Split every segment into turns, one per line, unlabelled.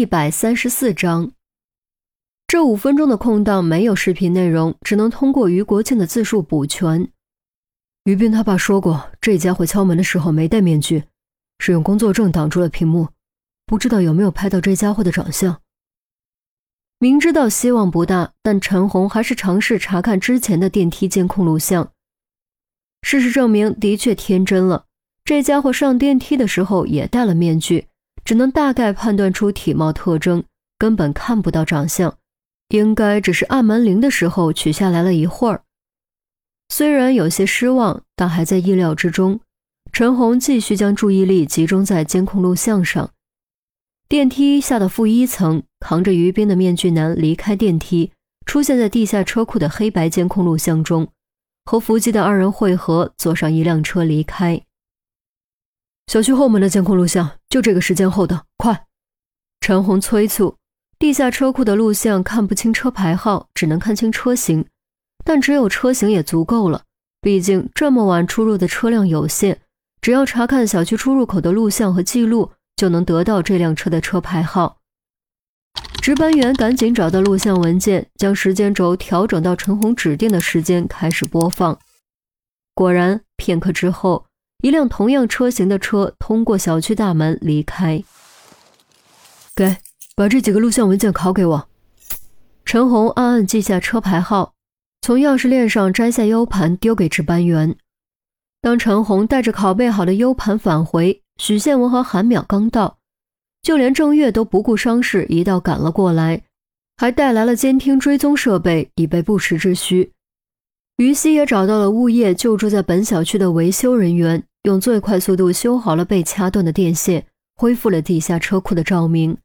一百三十四章。这五分钟的空档没有视频内容，只能通过于国庆的自述补全。于斌他爸说过，这家伙敲门的时候没戴面具，是用工作证挡住了屏幕，不知道有没有拍到这家伙的长相。明知道希望不大，但陈红还是尝试查看之前的电梯监控录像。事实证明，的确天真了。这家伙上电梯的时候也戴了面具，只能大概判断出体貌特征，根本看不到长相。应该只是按门铃的时候取下来了一会儿。虽然有些失望，但还在意料之中。陈红继续将注意力集中在监控录像上。电梯下的负一层，扛着于斌的面具男离开电梯，出现在地下车库的黑白监控录像中，和伏击的二人汇合，坐上一辆车离开。小区后门的监控录像，就这个时间后的，快！陈红催促。地下车库的录像看不清车牌号，只能看清车型，但只有车型也足够了，毕竟这么晚出入的车辆有限，只要查看小区出入口的录像和记录。就能得到这辆车的车牌号。值班员赶紧找到录像文件，将时间轴调整到陈红指定的时间，开始播放。果然，片刻之后，一辆同样车型的车通过小区大门离开。给，把这几个录像文件拷给我。陈红暗暗记下车牌号，从钥匙链上摘下 U 盘，丢给值班员。当陈红带着拷贝好的 U 盘返回。许宪文和韩淼刚到，就连郑月都不顾伤势，一道赶了过来，还带来了监听追踪设备，以备不时之需。于西也找到了物业就住在本小区的维修人员，用最快速度修好了被掐断的电线，恢复了地下车库的照明。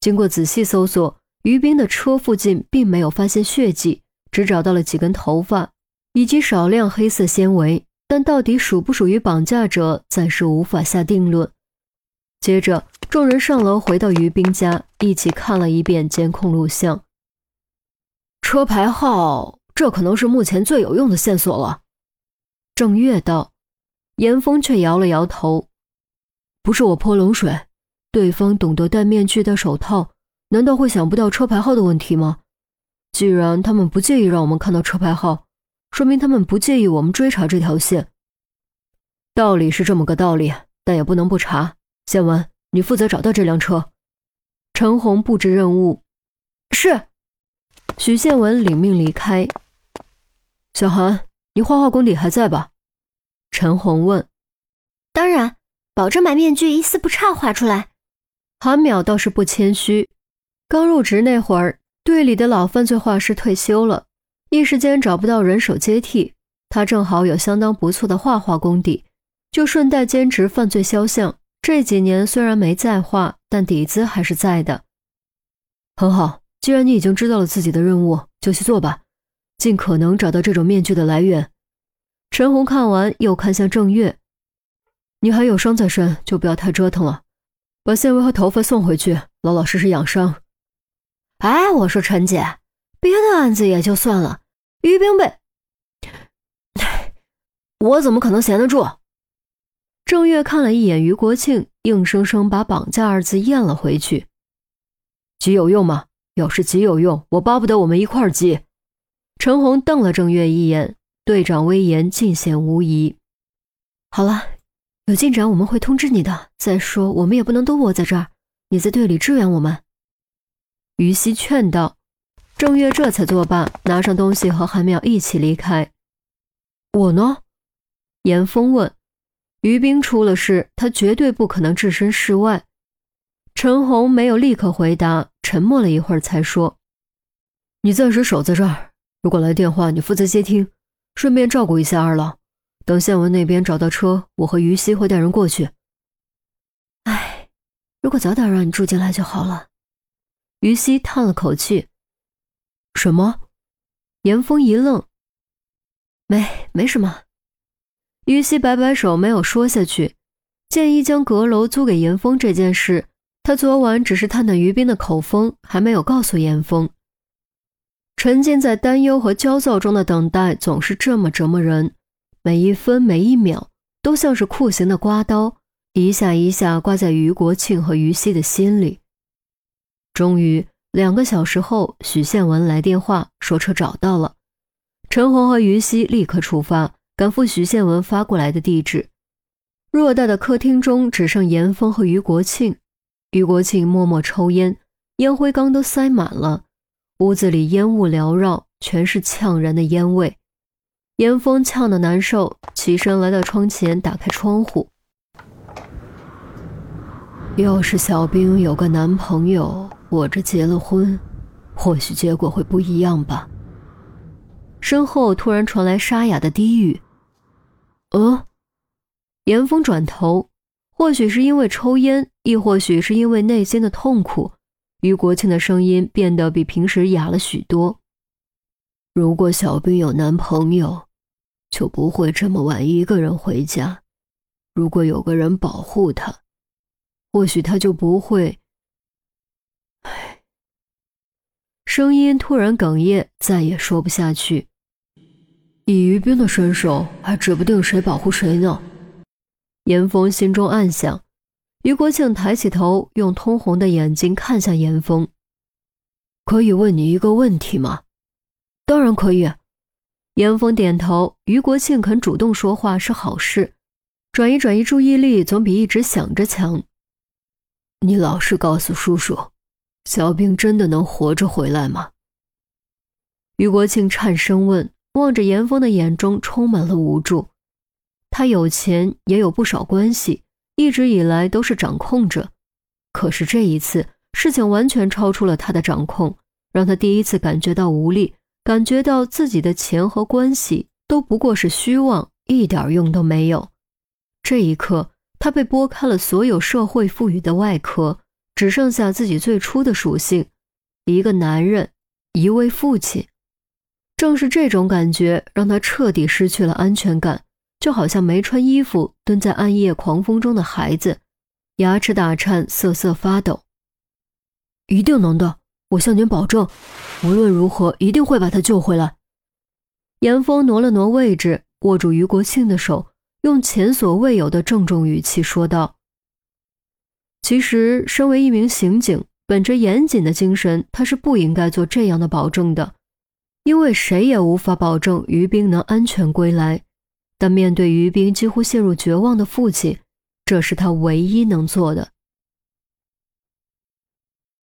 经过仔细搜索，于斌的车附近并没有发现血迹，只找到了几根头发以及少量黑色纤维。但到底属不属于绑架者，暂时无法下定论。接着，众人上楼回到于斌家，一起看了一遍监控录像。车牌号，这可能是目前最有用的线索了。郑月道，严峰却摇了摇头：“不是我泼冷水，对方懂得戴面具、戴手套，难道会想不到车牌号的问题吗？既然他们不介意让我们看到车牌号。”说明他们不介意我们追查这条线。道理是这么个道理，但也不能不查。宪文，你负责找到这辆车。陈红布置任务。是。许宪文领命离开。小韩，你画画功底还在吧？陈红问。
当然，保证把面具一丝不差画出来。
韩淼倒是不谦虚，刚入职那会儿，队里的老犯罪画师退休了。一时间找不到人手接替，他正好有相当不错的画画功底，就顺带兼职犯罪肖像。这几年虽然没再画，但底子还是在的。很好，既然你已经知道了自己的任务，就去做吧，尽可能找到这种面具的来源。陈红看完，又看向郑月：“你还有伤在身，就不要太折腾了，把纤维和头发送回去，老老实实养伤。”
哎，我说陈姐，别的案子也就算了。于冰被，
我怎么可能闲得住？
郑月看了一眼于国庆，硬生生把“绑架”二字咽了回去。急有用吗？要是急有用，我巴不得我们一块儿急。陈红瞪了郑月一眼，队长威严尽显无疑。好了，有进展我们会通知你的。再说，我们也不能都窝在这儿，你在队里支援我们。于西劝道。郑月这才作罢，拿上东西和韩淼一起离开。我呢？严峰问。于冰出了事，他绝对不可能置身事外。陈红没有立刻回答，沉默了一会儿才说：“你暂时守在这儿，如果来电话，你负责接听，顺便照顾一下二老。等县文那边找到车，我和于西会带人过去。”哎，如果早点让你住进来就好了。于西叹了口气。什么？严峰一愣，没，没什么。于西摆摆手，没有说下去。建议将阁楼租给严峰这件事，他昨晚只是探探于斌的口风，还没有告诉严峰。沉浸在担忧和焦躁中的等待，总是这么折磨人。每一分每一秒，都像是酷刑的刮刀，一下一下刮在于国庆和于西的心里。终于，两个小时后，许宪文来电话说车找到了。陈红和于西立刻出发，赶赴许宪文发过来的地址。偌大的客厅中只剩严峰和于国庆。于国庆默默抽烟，烟灰缸都塞满了，屋子里烟雾缭绕，全是呛人的烟味。严峰呛得难受，起身来到窗前，打开窗户。要是小兵有个男朋友，我这结了婚，或许结果会不一样吧。身后突然传来沙哑的低语：“呃。”严峰转头，或许是因为抽烟，亦或许是因为内心的痛苦，于国庆的声音变得比平时哑了许多。如果小兵有男朋友，就不会这么晚一个人回家；如果有个人保护他。或许他就不会。唉，声音突然哽咽，再也说不下去。以于冰的身手，还指不定谁保护谁呢。严峰心中暗想。于国庆抬起头，用通红的眼睛看向严峰：“可以问你一个问题吗？”“
当然可以。”
严峰点头。于国庆肯主动说话是好事，转移转移注意力，总比一直想着强。你老实告诉叔叔，小兵真的能活着回来吗？于国庆颤声问，望着严峰的眼中充满了无助。他有钱，也有不少关系，一直以来都是掌控着。可是这一次，事情完全超出了他的掌控，让他第一次感觉到无力，感觉到自己的钱和关系都不过是虚妄，一点用都没有。这一刻。他被剥开了所有社会赋予的外壳，只剩下自己最初的属性：一个男人，一位父亲。正是这种感觉，让他彻底失去了安全感，就好像没穿衣服蹲在暗夜狂风中的孩子，牙齿打颤，瑟瑟发抖。
一定能的，我向您保证，无论如何一定会把他救回来。
严峰挪了挪位置，握住于国庆的手。用前所未有的郑重语气说道：“其实，身为一名刑警，本着严谨的精神，他是不应该做这样的保证的，因为谁也无法保证于兵能安全归来。但面对于冰几乎陷入绝望的父亲，这是他唯一能做的。